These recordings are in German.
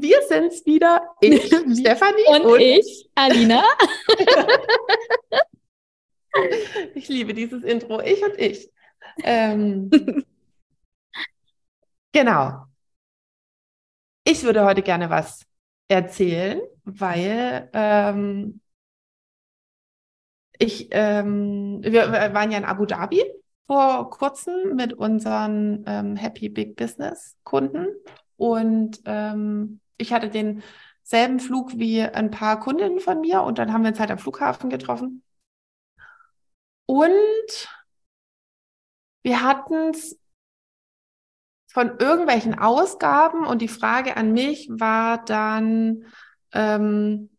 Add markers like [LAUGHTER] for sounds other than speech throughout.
Wir sind's wieder, ich, [LAUGHS] Stefanie und, und ich, Alina. [LAUGHS] ich liebe dieses Intro, ich und ich. Ähm, [LAUGHS] genau. Ich würde heute gerne was erzählen, weil ähm, ich, ähm, wir, waren ja in Abu Dhabi vor kurzem mit unseren ähm, Happy Big Business Kunden und ähm, ich hatte denselben Flug wie ein paar Kundinnen von mir und dann haben wir uns halt am Flughafen getroffen. Und wir hatten es von irgendwelchen Ausgaben und die Frage an mich war dann, ähm,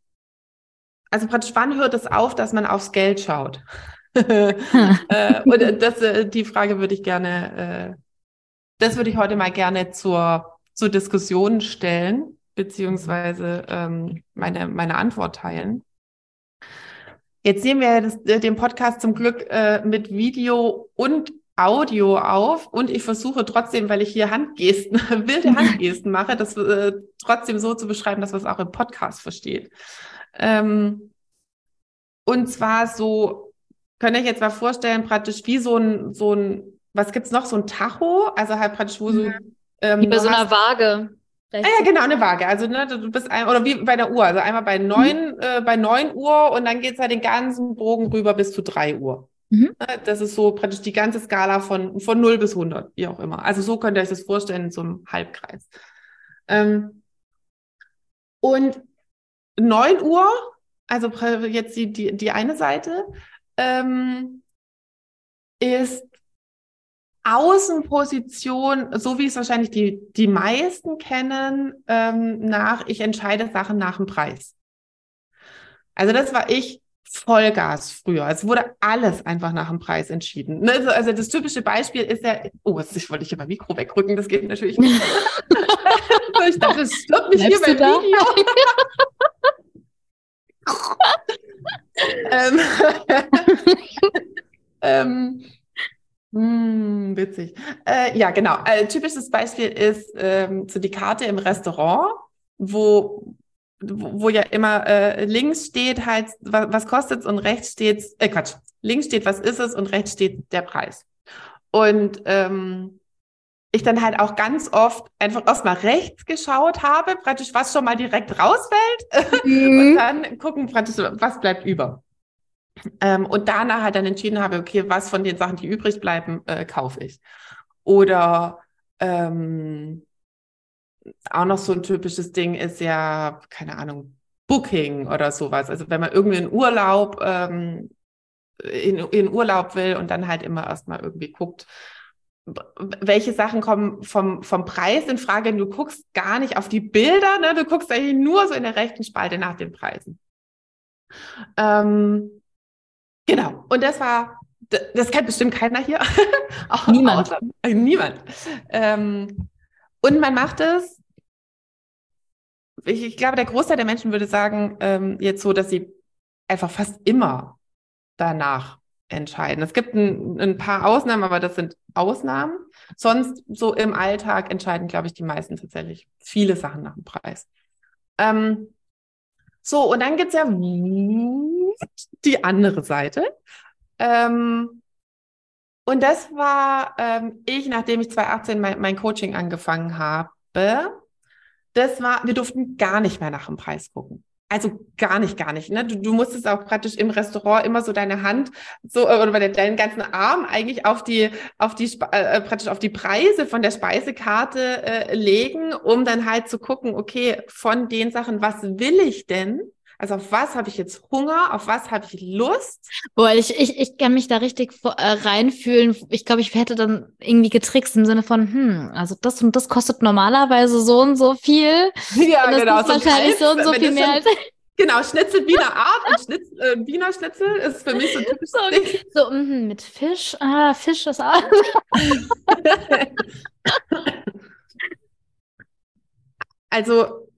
also praktisch, wann hört es auf, dass man aufs Geld schaut? [LAUGHS] äh, und das, äh, die Frage würde ich gerne, äh, das würde ich heute mal gerne zur, zur Diskussion stellen beziehungsweise ähm, meine, meine Antwort teilen. Jetzt sehen wir das, äh, den Podcast zum Glück äh, mit Video und Audio auf und ich versuche trotzdem, weil ich hier Handgesten, [LAUGHS] wilde Handgesten mache, das äh, trotzdem so zu beschreiben, dass man es auch im Podcast versteht. Ähm, und zwar so, könnt ihr euch jetzt mal vorstellen, praktisch wie so ein, so ein, was gibt's noch, so ein Tacho, also halt praktisch, wo so. Mhm. Ähm, wie bei so einer Waage. Ah ja, genau, eine Waage. Also ne, du bist ein, oder wie bei der Uhr. Also einmal bei neun, mhm. äh, bei neun Uhr und dann geht's halt den ganzen Bogen rüber bis zu drei Uhr. Mhm. Ne, das ist so praktisch die ganze Skala von, von 0 bis 100, wie auch immer. Also so könnt ihr euch das vorstellen in so einem Halbkreis. Ähm, und 9 Uhr, also jetzt die, die, die eine Seite, ähm, ist Außenposition, so wie es wahrscheinlich die, die meisten kennen, ähm, nach, ich entscheide Sachen nach dem Preis. Also das war ich Vollgas früher. Es wurde alles einfach nach dem Preis entschieden. Ne, also, also das typische Beispiel ist ja, oh, ich wollte ich immer Mikro wegrücken, das geht natürlich nicht. [LAUGHS] ich dachte, es stirbt nicht Bleibst hier beim da? Video. [LAUGHS] [LAUGHS] ähm, ähm, hm, witzig. Äh, ja, genau. Ein äh, typisches Beispiel ist ähm, so die Karte im Restaurant, wo, wo, wo ja immer äh, links steht halt, was, was kostet es und rechts steht, äh Quatsch, links steht, was ist es und rechts steht der Preis. Und ähm, ich dann halt auch ganz oft einfach erstmal rechts geschaut habe, praktisch was schon mal direkt rausfällt [LAUGHS] mhm. und dann gucken praktisch, was bleibt über. Ähm, und danach halt dann entschieden habe, okay, was von den Sachen, die übrig bleiben, äh, kaufe ich. Oder ähm, auch noch so ein typisches Ding ist ja, keine Ahnung, Booking oder sowas. Also wenn man irgendwie in Urlaub, ähm, in, in Urlaub will und dann halt immer erstmal irgendwie guckt, welche Sachen kommen vom, vom Preis in Frage. Du guckst gar nicht auf die Bilder, ne? du guckst eigentlich nur so in der rechten Spalte nach den Preisen. Ähm, Genau. Und das war, das kennt bestimmt keiner hier. [LAUGHS] niemand. Äh, niemand. Ähm, und man macht es, ich, ich, glaube, der Großteil der Menschen würde sagen, ähm, jetzt so, dass sie einfach fast immer danach entscheiden. Es gibt ein, ein, paar Ausnahmen, aber das sind Ausnahmen. Sonst so im Alltag entscheiden, glaube ich, die meisten tatsächlich viele Sachen nach dem Preis. Ähm, so, und dann gibt's ja die andere Seite. Ähm, und das war ähm, ich, nachdem ich 2018 mein, mein Coaching angefangen habe. Das war, wir durften gar nicht mehr nach dem Preis gucken. Also gar nicht, gar nicht. Ne? Du, du musstest auch praktisch im Restaurant immer so deine Hand so oder deinen ganzen Arm eigentlich auf die auf die äh, praktisch auf die Preise von der Speisekarte äh, legen, um dann halt zu gucken, okay, von den Sachen, was will ich denn? Also auf was habe ich jetzt Hunger? Auf was habe ich Lust? Boah, ich, ich, ich kann mich da richtig äh, reinfühlen. Ich glaube, ich hätte dann irgendwie getrickst im Sinne von, hm, also das und das kostet normalerweise so und so viel. [LAUGHS] Ja, und das genau. Ist wahrscheinlich so und so viel mehr als. [LAUGHS] Genau, Schnitzel Wiener Art und Schnitz, äh, Wiener Schnitzel ist für mich so typisch. [LAUGHS] So, Ding. so mhm, mit Fisch. Ah, Fisch ist auch. Also,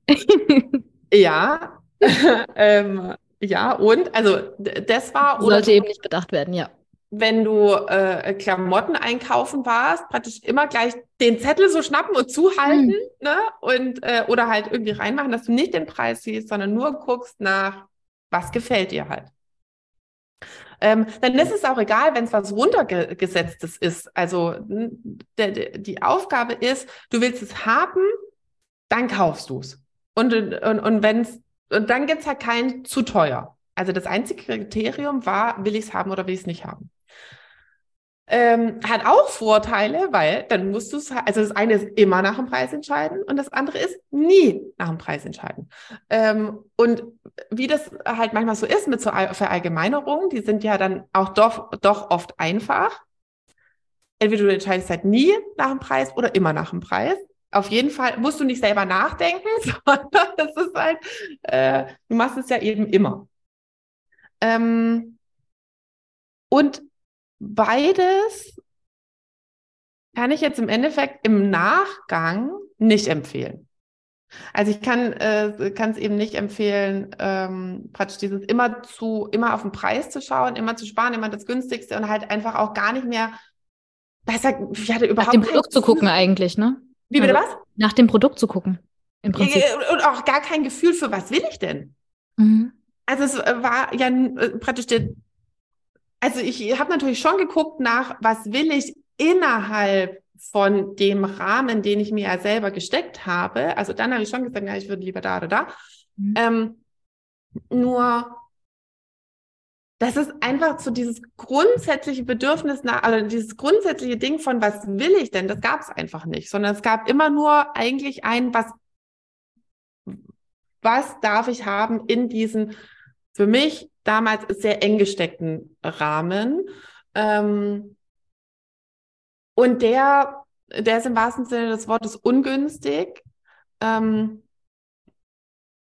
ja. [LAUGHS] ähm, ja, und also das war, Sollte eben nicht bedacht werden, ja. wenn du äh, Klamotten einkaufen warst, praktisch immer gleich den Zettel so schnappen und zuhalten, ne? Und äh, oder halt irgendwie reinmachen, dass du nicht den Preis siehst, sondern nur guckst nach, was gefällt dir halt. Ähm, dann ist es auch egal, wenn es was runtergesetztes ist. Also die Aufgabe ist, du willst es haben, dann kaufst du es. Und, und, und wenn's, und dann gibt's halt kein zu teuer. Also das einzige Kriterium war, will ich es haben oder will ich es nicht haben. Ähm, hat auch Vorteile, weil dann musst du es, also das eine ist immer nach dem Preis entscheiden und das andere ist nie nach dem Preis entscheiden. Ähm, und wie das halt manchmal so ist mit so All- Verallgemeinerungen, die sind ja dann auch doch, doch oft einfach. Entweder du entscheidest halt nie nach dem Preis oder immer nach dem Preis. Auf jeden Fall musst du nicht selber nachdenken, [LAUGHS] sondern das ist halt, äh, du machst es ja eben immer. Ähm, und beides kann ich jetzt im Endeffekt im Nachgang nicht empfehlen. Also ich kann äh, es eben nicht empfehlen, ähm, praktisch dieses immer zu immer auf den Preis zu schauen, immer zu sparen, immer das günstigste und halt einfach auch gar nicht mehr. Hat, ich hatte Nach überhaupt dem kein Produkt zu gucken eigentlich, ne? Wie bitte Also- was? Nach dem Produkt zu gucken. Im Prinzip. Und auch gar kein Gefühl für was will ich denn? Mhm. Also es äh, war ja äh, praktisch der, also ich habe natürlich schon geguckt nach, was will ich innerhalb von dem Rahmen, den ich mir ja selber gesteckt habe. Also dann habe ich schon gesagt, ja, ich würde lieber da oder da. Mhm. Ähm, nur das ist einfach so dieses grundsätzliche Bedürfnis nach, also dieses grundsätzliche Ding von, was will ich denn? Das gab es einfach nicht, sondern es gab immer nur eigentlich ein, was, was darf ich haben in diesen für mich damals sehr eng gesteckten Rahmen. Ähm, und der, der ist im wahrsten Sinne des Wortes ungünstig, ähm,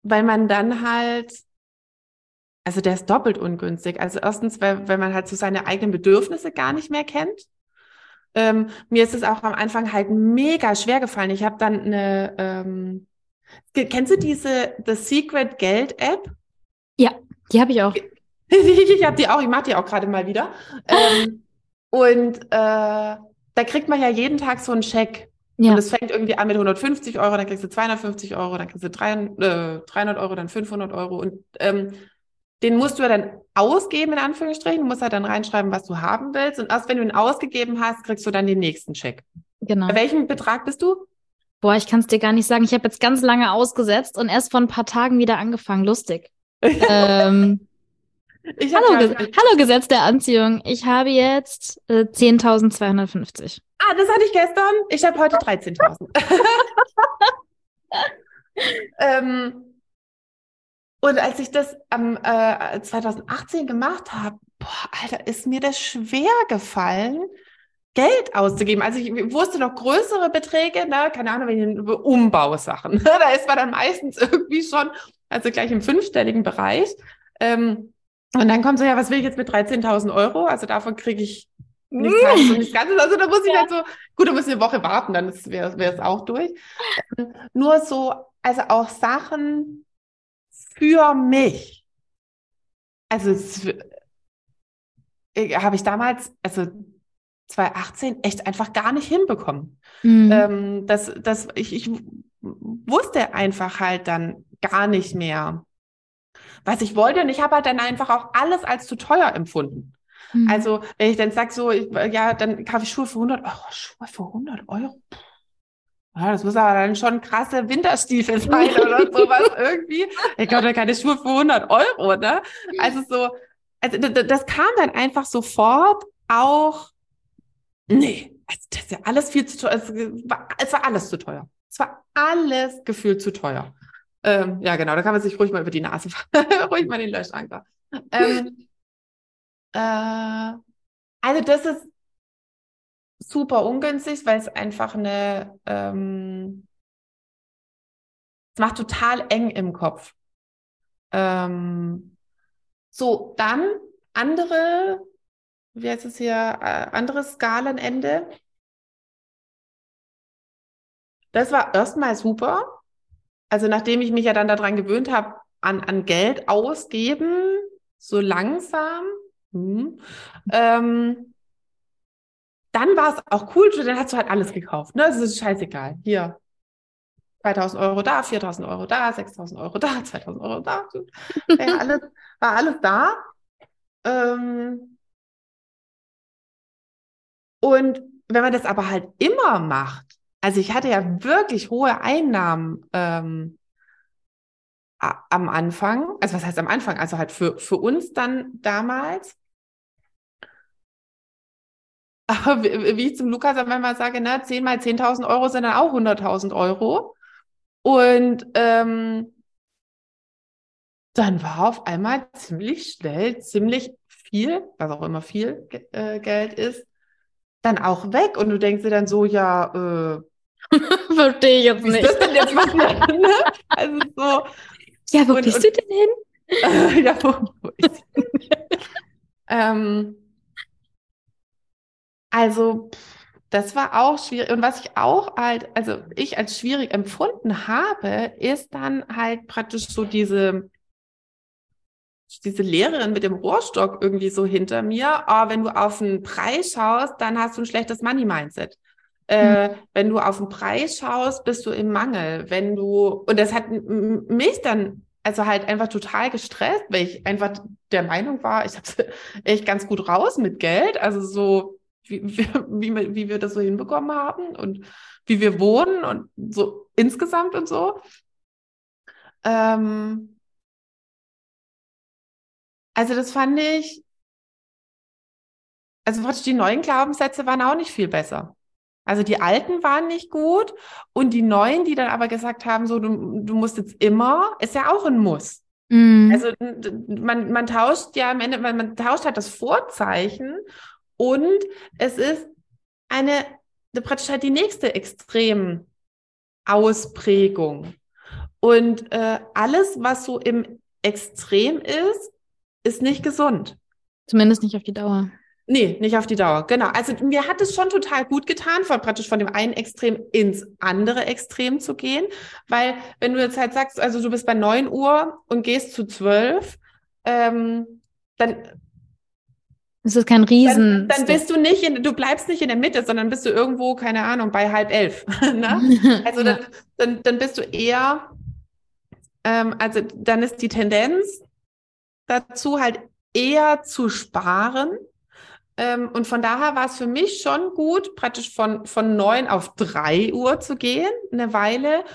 weil man dann halt also der ist doppelt ungünstig. Also erstens, weil, weil man halt so seine eigenen Bedürfnisse gar nicht mehr kennt. Ähm, mir ist es auch am Anfang halt mega schwer gefallen. Ich habe dann eine, ähm, ke- kennst du diese The Secret Geld App? Ja, die habe ich auch. [LAUGHS] ich habe die auch, ich mache die auch gerade mal wieder. Ähm, und äh, da kriegt man ja jeden Tag so einen Scheck. Ja. Und es fängt irgendwie an mit 150 Euro, dann kriegst du 250 Euro, dann kriegst du 300, äh, 300 Euro, dann 500 Euro. Und ähm, den musst du ja dann ausgeben, in Anführungsstrichen. Du musst halt dann reinschreiben, was du haben willst. Und erst wenn du ihn ausgegeben hast, kriegst du dann den nächsten Check. Genau. Bei welchem Betrag bist du? Boah, ich kann es dir gar nicht sagen. Ich habe jetzt ganz lange ausgesetzt und erst vor ein paar Tagen wieder angefangen. Lustig. [LAUGHS] ähm, hallo, ja- Ge hallo Gesetz der Anziehung. Ich habe jetzt äh, 10.250. Ah, das hatte ich gestern. Ich habe heute 13.000. [LAUGHS] [LAUGHS] ähm, und als ich das am äh, 2018 gemacht habe, boah, Alter, ist mir das schwer gefallen, Geld auszugeben. Also ich wusste noch größere Beträge, ne? keine Ahnung, wenn ich Umbausachen. [LAUGHS] da ist man dann meistens irgendwie schon, also gleich im fünfstelligen Bereich. Ähm, und dann kommt so, ja, was will ich jetzt mit 13.000 Euro? Also davon kriege ich nichts Halbes und nichts Ganzes. Also da muss ich halt so, gut, da muss ich eine Woche warten, dann wäre es auch durch. Ähm, nur so, also auch Sachen für mich. Also äh, habe ich damals, also 2018, echt einfach gar nicht hinbekommen. Mhm. Ähm, das, das, ich, ich wusste einfach halt dann gar nicht mehr, was ich wollte. Und ich habe halt dann einfach auch alles als zu teuer empfunden. Mhm. Also, wenn ich dann sage, so, ich, ja, dann kaufe ich Schuhe für 100 Euro. Schuhe für 100 Euro? Ja, das muss aber dann schon krasse Winterstiefel sein oder sowas [LAUGHS] irgendwie. Ich glaube, da keine Schuhe für 100 Euro, ne? Also so, also das kam dann einfach sofort auch, nee, also das ist ja alles viel zu teuer. Es war, es war alles zu teuer. Es war alles gefühlt zu teuer. Ähm, ja, genau, da kann man sich ruhig mal über die Nase fahren. [LAUGHS] ruhig mal den Löschanker. Ähm, äh, also das ist super ungünstig, weil es einfach eine, ähm, es macht total eng im Kopf. Ähm, so, dann andere, wie heißt es hier, äh, anderes Skalenende. Das war erstmal super. Also nachdem ich mich ja dann daran gewöhnt habe, an, an Geld ausgeben, so langsam, hm, ähm, dann war es auch cool, dann hast du halt alles gekauft. Ne? Es ist scheißegal. Hier, 2000 Euro da, 4000 Euro da, 6000 Euro da, 2000 Euro da. War [LAUGHS] alles, war alles da. Ähm, und wenn man das aber halt immer macht, also ich hatte ja wirklich hohe Einnahmen ähm, am Anfang, also was heißt am Anfang, also halt für, für uns dann damals. Aber wie, ich zum Lukas manchmal sage, ne, 10 mal 10.000 Euro sind dann auch 100.000 Euro. Und ähm, dann war auf einmal ziemlich schnell, ziemlich viel, was auch immer viel äh, Geld ist, dann auch weg. Und du denkst dir dann so, ja, äh, [LAUGHS] Verstehe ich jetzt nicht. ist das denn jetzt was? [LAUGHS] ne? Also so. Ja, wo Und- bist und- du denn hin? [LAUGHS] ja, wo, wo ist ähm, also, das war auch schwierig. Und was ich auch halt, also ich als schwierig empfunden habe, ist dann halt praktisch so diese, diese Lehrerin mit dem Rohrstock irgendwie so hinter mir. Oh, wenn du auf den Preis schaust, dann hast du ein schlechtes Money-Mindset. Äh, wenn du auf den Preis schaust, bist du im Mangel. Wenn du, und das hat mich dann also halt einfach total gestresst, weil ich einfach der Meinung war, ich habe [LAUGHS] echt ganz gut raus mit Geld. Also so, wie, wie, wie, wir- das so hinbekommen haben und wie wir wohnen und so insgesamt und so. Ähm, also das fand ich, also praktisch die neuen Glaubenssätze waren auch nicht viel besser. Also die alten waren nicht gut und die neuen, die dann aber gesagt haben, so du, du musst jetzt immer, ist ja auch ein Muss. Mhm. Also man, man tauscht ja am Ende, man, man tauscht halt das Vorzeichen und es ist eine, praktisch halt die nächste Extremausprägung. Und äh, alles, was so im Extrem ist, ist nicht gesund. Zumindest nicht auf die Dauer. Nee, nicht auf die Dauer. Genau. Also mir hat es schon total gut getan, von praktisch von dem einen Extrem ins andere Extrem zu gehen. Weil wenn du jetzt halt sagst, also du bist bei 9 Uhr und gehst zu 12, ähm, dann, Es ist kein Riesen. dann, dann bist du nicht in, du bleibst nicht in der Mitte, sondern bist du irgendwo, keine Ahnung, bei halb elf. [LAUGHS] ne? [LAUGHS] Also ja. dann, dann, dann bist du eher, ähm, also dann ist die Tendenz dazu halt eher zu sparen. Ähm, und von daher war es für mich schon gut, praktisch von, von neun auf drei Uhr zu gehen, eine Weile,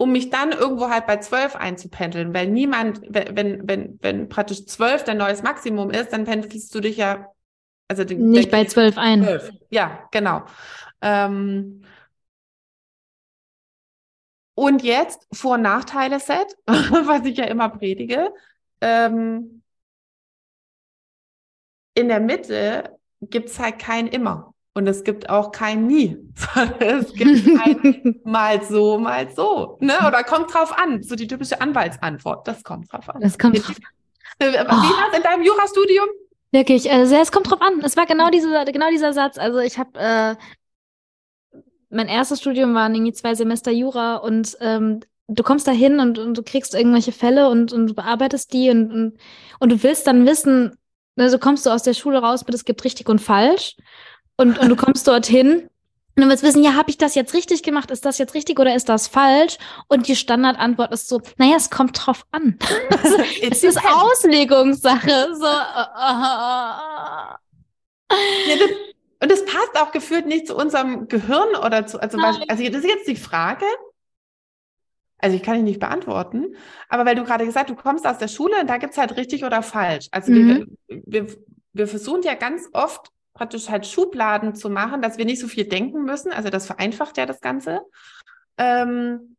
um mich dann irgendwo halt bei zwölf einzupendeln, weil niemand, wenn, wenn, wenn, wenn praktisch zwölf dein neues Maximum ist, dann pendelst du dich ja, also den, Nicht bei zwölf ein. Zwölf. Ja, genau. Ähm, und jetzt Vor- und Nachteile-Set, [LAUGHS] was ich ja immer predige. Ähm, in der Mitte gibt es halt kein Immer. Und es gibt auch kein Nie. [LAUGHS] es gibt kein [LAUGHS] mal so, mal so. Ne? Oder kommt drauf an. So die typische Anwaltsantwort. Das kommt drauf an. Das kommt Wie drauf war es in deinem Jurastudium? Wirklich, also es kommt drauf an. Es war genau dieser, genau dieser Satz. Also ich habe äh, mein erstes Studium waren irgendwie zwei Semester Jura und ähm, du kommst da hin und, und du kriegst irgendwelche Fälle und, und du bearbeitest die und, und, und du willst dann wissen, also kommst du aus der Schule raus mit, es gibt richtig und falsch und, und du kommst dorthin und du willst wissen, ja, habe ich das jetzt richtig gemacht? Ist das jetzt richtig oder ist das falsch? Und die Standardantwort ist so, naja, es kommt drauf an. [LAUGHS] [LAUGHS] Es ist Auslegungssache. So, äh, Ja, das, und das passt auch gefühlt nicht zu unserem Gehirn oder zu, also, Nein. also das ist jetzt die Frage. Also ich kann dich nicht beantworten, aber weil du gerade gesagt, du kommst aus der Schule und da gibt's halt richtig oder falsch. Also Mhm. wir, wir, wir versuchen ja ganz oft praktisch halt Schubladen zu machen, dass wir nicht so viel denken müssen. Also das vereinfacht ja das Ganze. Ähm,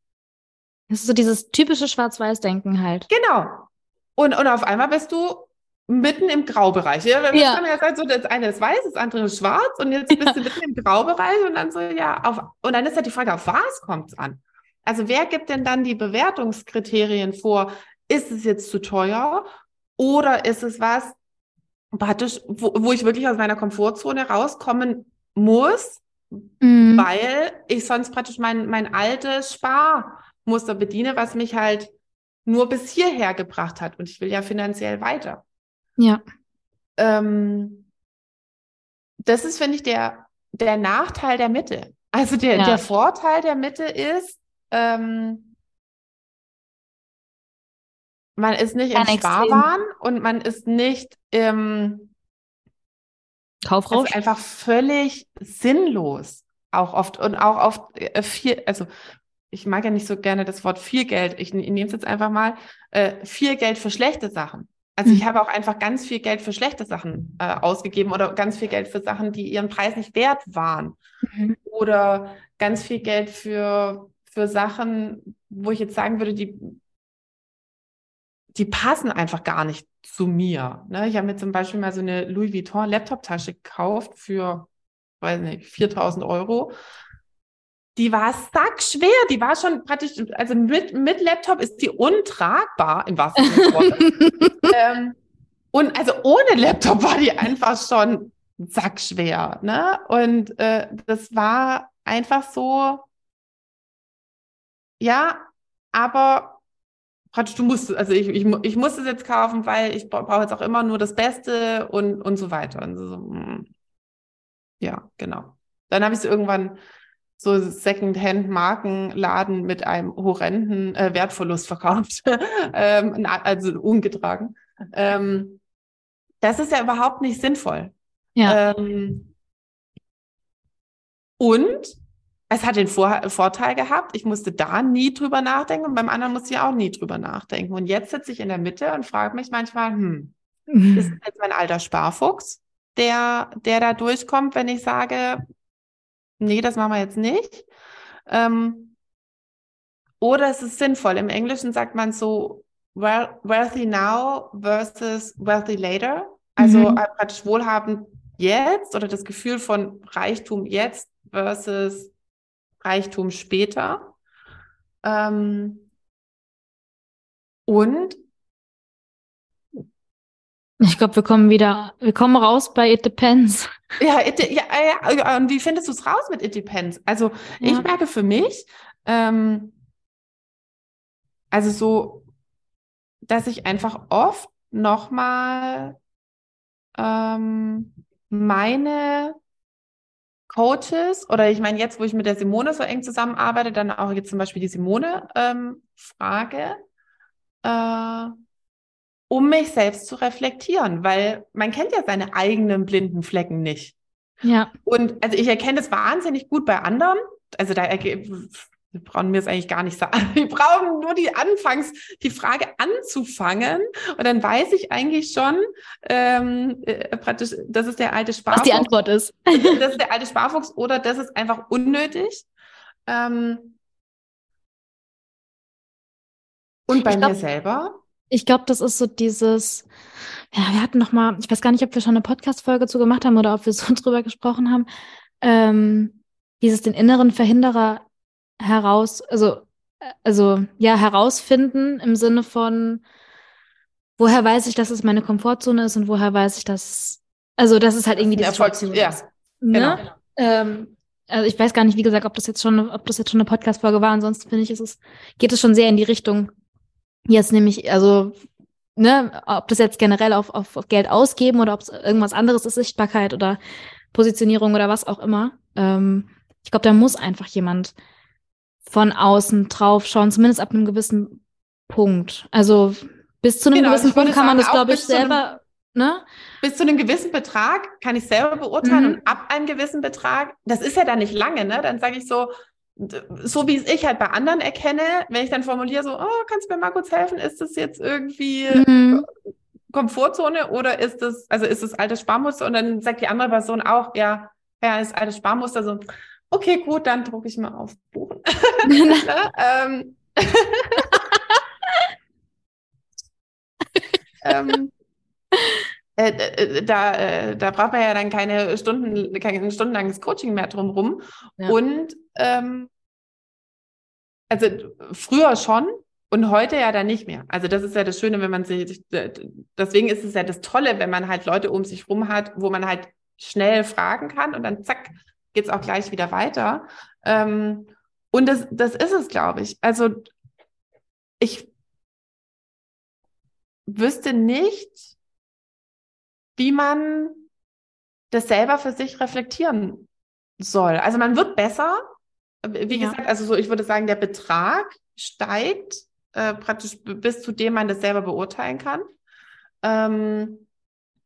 Das ist so dieses typische Schwarz-Weiß-Denken halt. Genau. Und, und auf einmal bist du mitten im Graubereich. Ja, das Ja. kann ja sein, so das eine ist weiß, das andere ist schwarz und jetzt bist du mitten im Graubereich und dann so, ja, auf, und dann ist halt die Frage, auf was kommt es an? Also wer gibt denn dann die Bewertungskriterien vor? ist es jetzt zu teuer oder ist es was, praktisch, wo, wo ich wirklich aus meiner Komfortzone rauskommen muss, mhm. weil ich sonst praktisch mein, mein altes Sparmuster bediene, was mich halt nur bis hierher gebracht hat. Und ich will ja finanziell weiter. Ja. Ähm, das ist, finde ich, der, der Nachteil der Mitte. Also der, ja. der Vorteil der Mitte ist, ähm, man ist nicht Kein im Sparwahn und man ist nicht im Kaufrausch. Ist einfach völlig sinnlos. Auch oft und auch oft äh, viel, also ich mag ja nicht so gerne das Wort viel Geld. Ich, ich nehme es jetzt einfach mal, äh, viel Geld für schlechte Sachen. Also ich mhm. habe auch einfach ganz viel Geld für schlechte Sachen äh, ausgegeben oder ganz viel Geld für Sachen, die ihren Preis nicht wert waren. Mhm. Oder ganz viel Geld für, für Sachen, wo ich jetzt sagen würde, die, die passen einfach gar nicht zu mir. Ne? Ich habe mir zum Beispiel mal so eine Louis Vuitton Laptop-Tasche gekauft für, weiß nicht, 4000 Euro die war sackschwer, die war schon praktisch, also mit, mit Laptop ist die untragbar, im wahrsten Sinne [LAUGHS] ähm, und also ohne Laptop war die einfach schon sackschwer, ne? Und äh, das war einfach so, ja, aber praktisch du musst, also ich, ich, ich muss es jetzt kaufen, weil ich brauche jetzt auch immer nur das Beste und, und so weiter. Und so, mm. ja, genau. Dann habe ich es irgendwann so Second-Hand-Markenladen mit einem horrenden äh, Wertverlust verkauft, [LAUGHS] ähm, also ungetragen. Ähm, das ist ja überhaupt nicht sinnvoll. Ja. Ähm, und es hat den Vor Vorteil gehabt, ich musste da nie drüber nachdenken und beim anderen musste ich auch nie drüber nachdenken. Und jetzt sitze ich in der Mitte und frage mich manchmal, hm, mhm. [LAUGHS] ist jetzt mein alter Sparfuchs, der, der da durchkommt, wenn ich sage, nee, das machen wir jetzt nicht. Ähm, oder es ist sinnvoll. Im Englischen sagt man so wealthy now versus wealthy later. Also mhm. Praktisch wohlhabend jetzt oder das Gefühl von Reichtum jetzt versus Reichtum später. Ähm, und ich glaube, wir kommen wieder, wir kommen raus bei It Depends. Ja, it, ja, ja, und wie findest du es raus mit It Depends? Also ja. ich merke für mich, ähm, also so, dass ich einfach oft nochmal ähm, meine Coaches oder ich meine jetzt, wo ich mit der Simone so eng zusammenarbeite, dann auch jetzt zum Beispiel die Simone ähm, frage, äh, um mich selbst zu reflektieren, weil man kennt ja seine eigenen blinden Flecken nicht. Ja. Und also ich erkenne das wahnsinnig gut bei anderen. Also da wir brauchen mir es eigentlich gar nicht sagen. [LAUGHS] Wir brauchen nur die Anfangs, die Frage anzufangen und dann weiß ich eigentlich schon ähm, äh, praktisch, das ist der alte Sparfuchs. Was die Antwort ist. [LAUGHS] das ist [LAUGHS] der alte Sparfuchs oder das ist einfach unnötig. Ähm, und bei glaub, mir selber ich glaube, das ist so dieses, ja, wir hatten noch mal, ich weiß gar nicht, ob wir schon eine Podcast-Folge zu gemacht haben oder ob wir so drüber gesprochen haben, ähm, dieses den inneren Verhinderer heraus, also, also, ja, herausfinden im Sinne von, woher weiß ich, dass es meine Komfortzone ist und woher weiß ich, dass, also, das ist halt irgendwie die Situation ja, ist. Ne? Genau. Ähm, also ich weiß gar nicht, wie gesagt, ob das jetzt schon, ob das jetzt schon eine Podcast-Folge war. Ansonsten finde ich, ist es, geht es schon sehr in die Richtung, Jetzt nämlich, also, ne, ob das jetzt generell auf, auf, auf Geld ausgeben oder ob es irgendwas anderes ist, Sichtbarkeit oder Positionierung oder was auch immer. Ähm, ich glaube, da muss einfach jemand von außen drauf schauen, zumindest ab einem gewissen Punkt. Also bis zu einem genau, gewissen Punkt kann man das, glaube ich, selber, einem, ne? Bis zu einem gewissen Betrag kann ich selber beurteilen mhm. und ab einem gewissen Betrag, das ist ja dann nicht lange, ne? Dann sage ich so, so wie es ich halt bei anderen erkenne, wenn ich dann formuliere so, oh, kannst du mir mal kurz helfen? Ist das jetzt irgendwie mhm. Komfortzone oder ist das, also ist das altes Sparmuster? Und dann sagt die andere Person auch, ja, ja, ist altes Sparmuster so, okay, gut, dann drucke ich mal auf Buchen. [LAUGHS] Ne? ähm, [LAUGHS] ähm, äh, äh, da, äh, da braucht man ja dann keine Stunden, kein stundenlanges Coaching mehr drumherum. Ja. Und ähm, also früher schon, Und heute ja dann nicht mehr. Also das ist ja das Schöne, wenn man sich, deswegen ist es ja das Tolle, wenn man halt Leute um sich rum hat, wo man halt schnell fragen kann und dann zack, geht es auch gleich wieder weiter. Ähm, und das, das ist es, glaube ich. Also ich wüsste nicht, wie man das selber für sich reflektieren soll. Also man wird besser. Wie ja. gesagt, also so, ich würde sagen, der Betrag steigt äh, praktisch bis zu dem man das selber beurteilen kann. Ähm,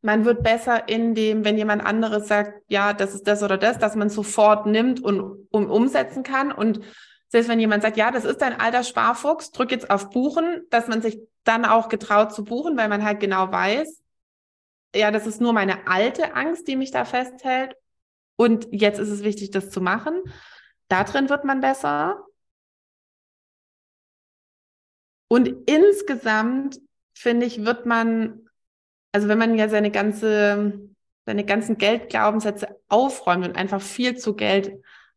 man wird besser in dem, wenn jemand anderes sagt, ja, das ist das oder das, dass man sofort nimmt und um, umsetzen kann. Und selbst wenn jemand sagt, ja, das ist ein alter Sparfuchs, drück jetzt auf Buchen, dass man sich dann auch getraut zu buchen, weil man halt genau weiß, ja, das ist nur meine alte Angst, die mich da festhält. Und jetzt ist es wichtig, das zu machen. Da drin wird man besser. Und insgesamt, finde ich, wird man also wenn man ja seine ganze, seine ganzen Geldglaubenssätze aufräumt und einfach viel zu Geld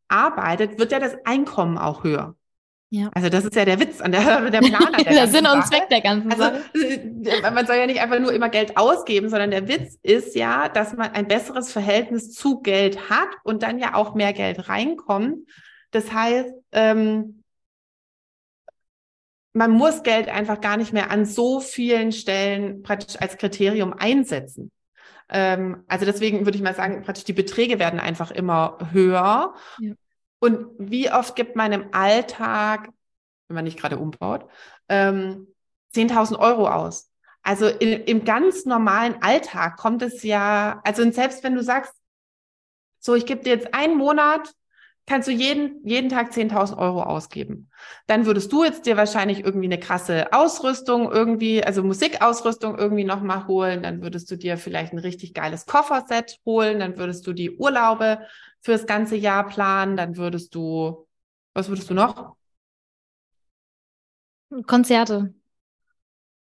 arbeitet, wird ja das Einkommen auch höher. Ja. Also das ist ja der Witz an der, [LAUGHS] der Plan [LAUGHS] der, der Sinn und Zweck der ganzen also, Sache. Äh, man soll ja nicht einfach nur immer Geld ausgeben, sondern der Witz ist ja, dass man ein besseres Verhältnis zu Geld hat und dann ja auch mehr Geld reinkommt. Das heißt, ähm, man muss Geld einfach gar nicht mehr an so vielen Stellen praktisch als Kriterium einsetzen. Ähm, also deswegen würde ich mal sagen, praktisch die Beträge werden einfach immer höher. Ja. Und wie oft gibt man im Alltag, wenn man nicht gerade umbaut, ähm, 10.000 Euro aus? Also in, im ganz normalen Alltag kommt es ja, also selbst wenn du sagst, so, ich gebe dir jetzt einen Monat kannst du jeden, jeden Tag 10.000 Euro ausgeben. Dann würdest du jetzt dir wahrscheinlich irgendwie eine krasse Ausrüstung irgendwie, also Musikausrüstung irgendwie nochmal holen. Dann würdest du dir vielleicht ein richtig geiles Kofferset holen. Dann würdest du die Urlaube fürs ganze Jahr planen. Dann würdest du, was würdest du noch? Konzerte.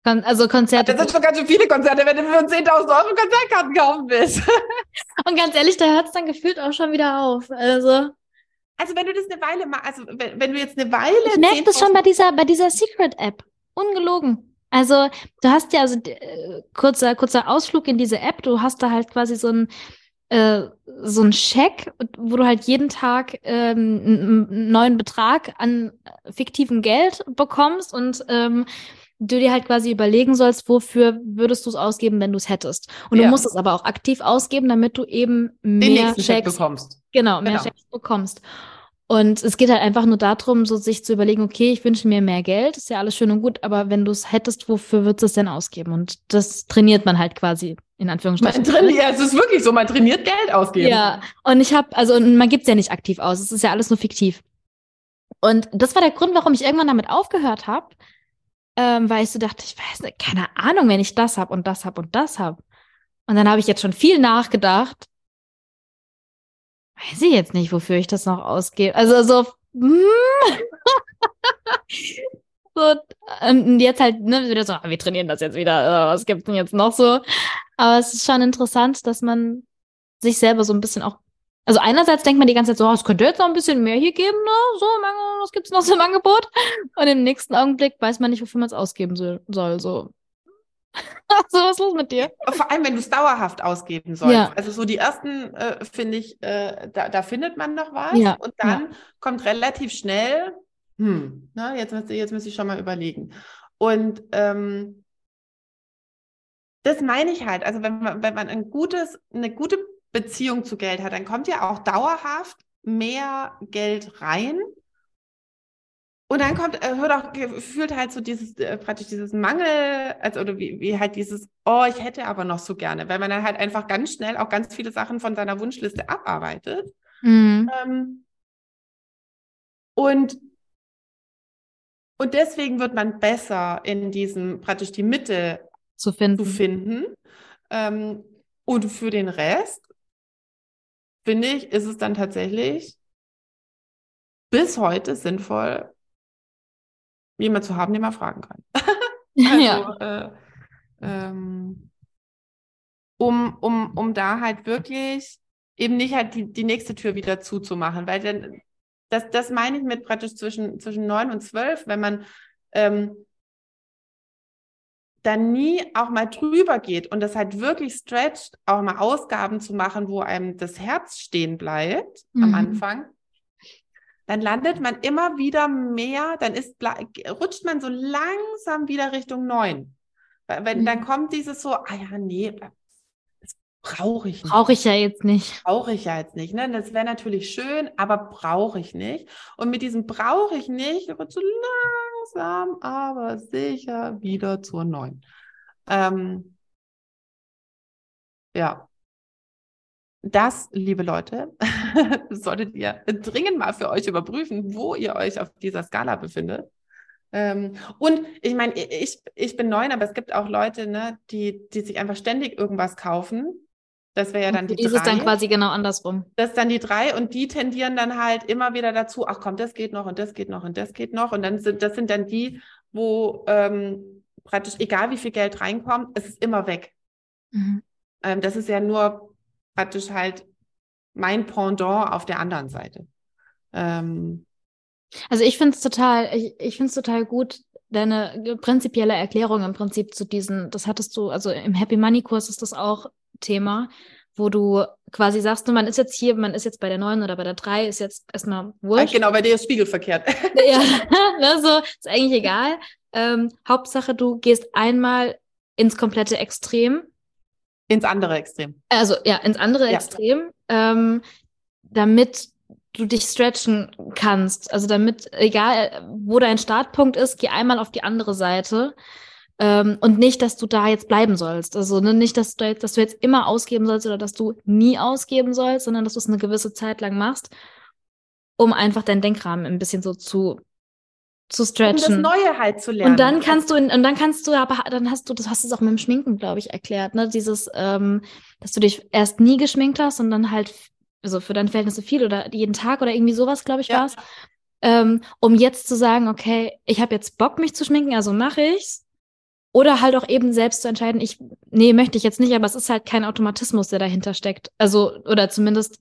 Kon also Konzerte. Das sind schon ganz schön viele Konzerte, wenn du für 10.000 Euro Konzertkarten kaufen willst. [LAUGHS] Und ganz ehrlich, da hört es dann gefühlt auch schon wieder auf. Also. Also wenn du das eine Weile machst, also wenn, wenn, du jetzt eine Weile. Ich merke das schon bei dieser, bei dieser Secret-App. Ungelogen. Also du hast ja, also äh, kurzer, kurzer Ausflug in diese App, du hast da halt quasi so ein äh, so ein Scheck, wo du halt jeden Tag ähm, einen neuen Betrag an fiktivem Geld bekommst und ähm, du dir halt quasi überlegen sollst, wofür würdest du es ausgeben, wenn du es hättest. Und ja. du musst es aber auch aktiv ausgeben, damit du eben mehr Checks bekommst. Genau, mehr genau. Checks bekommst. Und es geht halt einfach nur darum, so sich zu überlegen, okay, ich wünsche mir mehr Geld, ist ja alles schön und gut, aber wenn du es hättest, wofür würdest du es denn ausgeben? Und das trainiert man halt quasi, in Anführungsstrichen. Man trainiert, ja, es ist wirklich so, man trainiert Geld ausgeben. Ja, und ich habe, also man gibt es ja nicht aktiv aus, es ist ja alles nur fiktiv. Und das war der Grund, warum ich irgendwann damit aufgehört habe, ähm, weil ich so dachte, ich weiß nicht, keine Ahnung, wenn ich das habe und das habe und das habe. Und dann habe ich jetzt schon viel nachgedacht. Weiß ich jetzt nicht, wofür ich das noch ausgebe. Also so, mm. [LAUGHS] so und jetzt halt ne, wieder so, ah, wir trainieren das jetzt wieder. Was gibt's denn jetzt noch so? Aber es ist schon interessant, dass man sich selber so ein bisschen auch also einerseits denkt man die ganze Zeit so, oh, es könnte jetzt noch ein bisschen mehr hier geben, ne? So, was gibt's noch so im Angebot? Und im nächsten Augenblick weiß man nicht, wofür man es ausgeben soll. soll so. [LAUGHS] so, was ist los mit dir? Vor allem, wenn du es dauerhaft ausgeben sollst. Ja. Also so die ersten, äh, finde ich, äh, da, da findet man noch was. Ja. Und dann ja. kommt relativ schnell, hm, na, jetzt, jetzt muss ich schon mal überlegen. Und ähm, das meine ich halt. Also wenn man, wenn man ein gutes, eine gute Beziehung zu Geld hat, dann kommt ja auch dauerhaft mehr Geld rein. Und dann kommt, äh, hört auch gefühlt halt so dieses, äh, praktisch dieses Mangel, also oder wie, wie halt dieses, oh, ich hätte aber noch so gerne, weil man dann halt einfach ganz schnell auch ganz viele Sachen von seiner Wunschliste abarbeitet. Mhm. Ähm, und, und deswegen wird man besser in diesem, praktisch die Mitte zu finden. Zu finden. Ähm, und für den Rest finde ich, ist es dann tatsächlich bis heute sinnvoll, jemand zu haben, den man fragen kann. [LAUGHS] also, ja. Äh, ähm, um, um, um da halt wirklich eben nicht halt die, die nächste Tür wieder zuzumachen, weil dann, das, das meine ich mit praktisch zwischen, zwischen neun und zwölf, wenn man ähm, dann nie auch mal drüber geht und das halt wirklich stretcht, auch mal Ausgaben zu machen, wo einem das Herz stehen bleibt mhm. am Anfang, dann landet man immer wieder mehr, dann ist, rutscht man so langsam wieder Richtung neun. Wenn, mhm. dann kommt dieses so, ah ja, nee, das brauche ich nicht. Brauche ich ja jetzt nicht. Brauche ich ja jetzt nicht. Ne? Das wäre natürlich schön, aber brauche ich nicht. Und mit diesem brauche ich nicht, wird so langsam, aber sicher wieder zur neun. Ähm, ja, das, liebe Leute, [LAUGHS] solltet ihr dringend mal für euch überprüfen, wo ihr euch auf dieser Skala befindet. Ähm, und ich meine, ich, ich bin neun, aber es gibt auch Leute, ne, die, die sich einfach ständig irgendwas kaufen. Das wäre ja dann die drei. Ist dann quasi genau andersrum. Das ist dann die drei und die tendieren dann halt immer wieder dazu, ach komm, das geht noch und das geht noch und das geht noch. Und dann sind, das sind dann die, wo ähm, praktisch, egal wie viel Geld reinkommt, es ist immer weg. Mhm. Ähm, das ist ja nur praktisch halt mein Pendant auf der anderen Seite. Ähm, also ich finde es total, ich, ich finde es total gut, deine prinzipielle Erklärung im Prinzip zu diesen, das hattest du, also im Happy Money Kurs ist das auch Thema, wo du quasi sagst, man ist jetzt hier, man ist jetzt bei der neun oder bei der drei, ist jetzt erstmal wurscht. Genau, bei dir ist spiegelverkehrt. [LAUGHS] ja, ne, so, ist eigentlich egal. Ähm, Hauptsache, du gehst einmal ins komplette Extrem ins andere Extrem. Also ja, ins andere ja. Extrem, ähm, damit du dich stretchen kannst. Also damit, egal wo dein Startpunkt ist, geh einmal auf die andere Seite. Ähm, und nicht, dass du da jetzt bleiben sollst. Also ne, nicht, dass du, jetzt, dass du jetzt immer ausgeben sollst oder dass du nie ausgeben sollst, sondern dass du es eine gewisse Zeit lang machst, um einfach deinen Denkrahmen ein bisschen so zu zu stretchen. Um das Neue halt zu lernen. Und dann kannst du, und dann kannst du, aber dann hast du, das hast du auch mit dem Schminken, glaube ich, erklärt, ne? Dieses, ähm, dass du dich erst nie geschminkt hast und dann halt, also für deine Verhältnisse viel oder jeden Tag oder irgendwie sowas, glaube ich, ja. war es. Ähm, um jetzt zu sagen, okay, ich habe jetzt Bock, mich zu schminken, also mache ich's. Oder halt auch eben selbst zu entscheiden, ich, nee, möchte ich jetzt nicht, aber es ist halt kein Automatismus, der dahinter steckt. Also, oder zumindest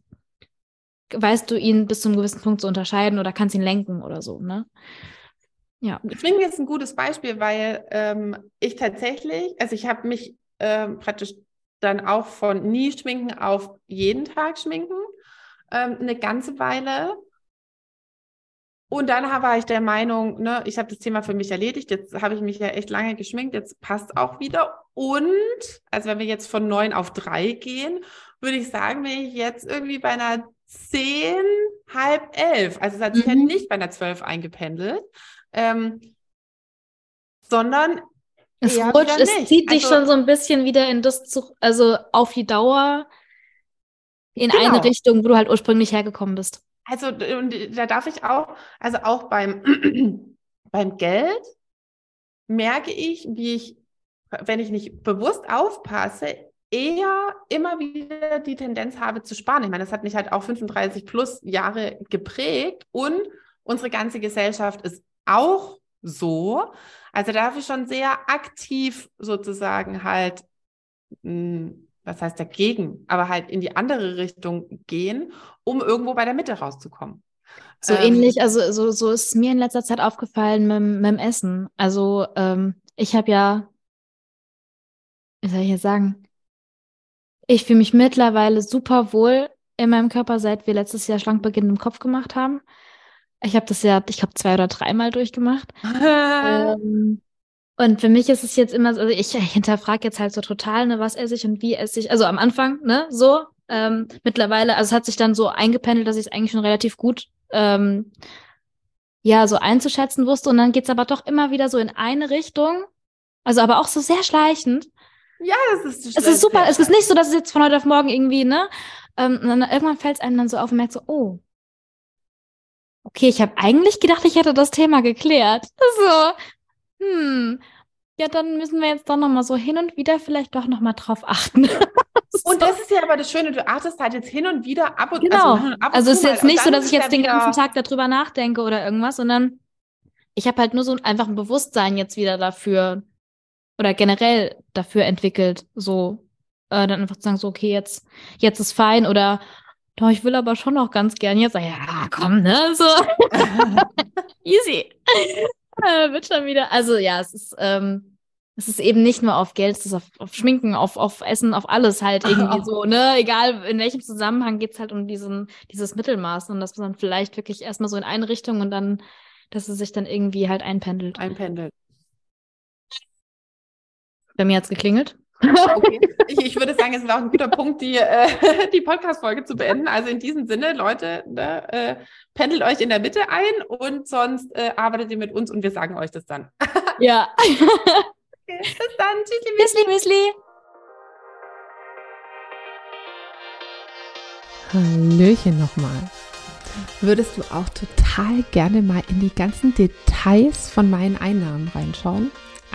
weißt du ihn bis zu einem gewissen Punkt zu unterscheiden oder kannst ihn lenken oder so, ne? Ja. Schminken ist ein gutes Beispiel, weil ähm, ich tatsächlich, also ich habe mich ähm, praktisch dann auch von nie schminken auf jeden Tag schminken, ähm, eine ganze Weile. Und dann war ich der Meinung, ne, ich habe das Thema für mich erledigt, jetzt habe ich mich ja echt lange geschminkt, jetzt passt auch wieder. Und, also wenn wir jetzt von neun auf drei gehen, würde ich sagen, bin ich jetzt irgendwie bei einer zehn, halb elf. Also es hat sich mhm. ja nicht bei einer zwölf eingependelt ähm, sondern es rutscht, es zieht dich also, schon so ein bisschen wieder in das, zu, also auf die Dauer in genau. eine Richtung, wo du halt ursprünglich hergekommen bist. Also da darf ich auch, also auch beim [CLEARS THROAT] beim Geld merke ich, wie ich, wenn ich nicht bewusst aufpasse, eher immer wieder die Tendenz habe zu sparen. Ich meine, das hat mich halt auch 35 plus Jahre geprägt und unsere ganze Gesellschaft ist auch so. Also darf ich schon sehr aktiv sozusagen halt, hm, was heißt dagegen, aber halt in die andere Richtung gehen, um irgendwo bei der Mitte rauszukommen. So ähm, ähnlich, also so, so ist mir in letzter Zeit aufgefallen mit, mit dem Essen. Also ähm, ich habe ja, wie soll ich jetzt sagen, ich fühle mich mittlerweile super wohl in meinem Körper, seit wir letztes Jahr Schlankbeginn im Kopf gemacht haben. Ich habe das ja, ich glaube, zwei oder dreimal durchgemacht. [LAUGHS] ähm, und für mich ist es jetzt immer so, also ich, [LAUGHS] hinterfrage jetzt halt so total, ne, was esse ich und wie esse ich. Also am Anfang, ne, so. Ähm, mittlerweile, also es hat sich dann so eingependelt, dass ich es eigentlich schon relativ gut ähm, ja, so einzuschätzen wusste. Und dann geht's aber doch immer wieder so in eine Richtung. Also aber auch so sehr schleichend. Ja, das ist Es ist super. Es ist nicht so, dass es jetzt von heute auf morgen irgendwie, ne? Ähm, und dann irgendwann fällt es einem dann so auf und merkt so, oh, okay, ich habe eigentlich gedacht, ich hätte das Thema geklärt. [LAUGHS] So, hm, ja, dann müssen wir jetzt doch nochmal so hin und wieder vielleicht doch nochmal drauf achten. [LAUGHS] so. Und das ist ja aber das Schöne, du achtest halt jetzt hin und wieder ab und genau. Also, ab und also es ist jetzt nicht so, dass ich jetzt den ganzen Tag darüber nachdenke oder irgendwas, sondern ich habe halt nur so einfach ein Bewusstsein jetzt wieder dafür oder generell dafür entwickelt, so äh, dann einfach zu sagen, so okay, jetzt jetzt ist fein oder doch, ich will aber schon noch ganz gern jetzt sagen, ja, komm, ne, so. [LAUGHS] [LAUGHS] Easy. [LAUGHS] wird schon wieder. Also ja, es ist, ähm, es ist eben nicht nur auf Geld, es ist auf, auf Schminken, auf, auf Essen, auf alles halt irgendwie [LAUGHS] so, ne? Egal in welchem Zusammenhang geht es halt um diesen, dieses Mittelmaß und dass man vielleicht wirklich erstmal so in eine Richtung und dann, dass es sich dann irgendwie halt einpendelt. Einpendelt. Bei mir hat es geklingelt. Okay. Ich, ich, würde sagen, es wäre auch ein guter Punkt, die, äh, [LAUGHS] die Podcast-Folge zu beenden. Also in diesem Sinne, Leute, ne, äh, pendelt euch in der Mitte ein und sonst äh, arbeitet ihr mit uns und wir sagen euch das dann. [LAUGHS] ja. okay, bis dann. Tschüssi, Müsli, Müsli. Hallöchen nochmal. Würdest du auch total gerne mal in die ganzen Details von meinen Einnahmen reinschauen?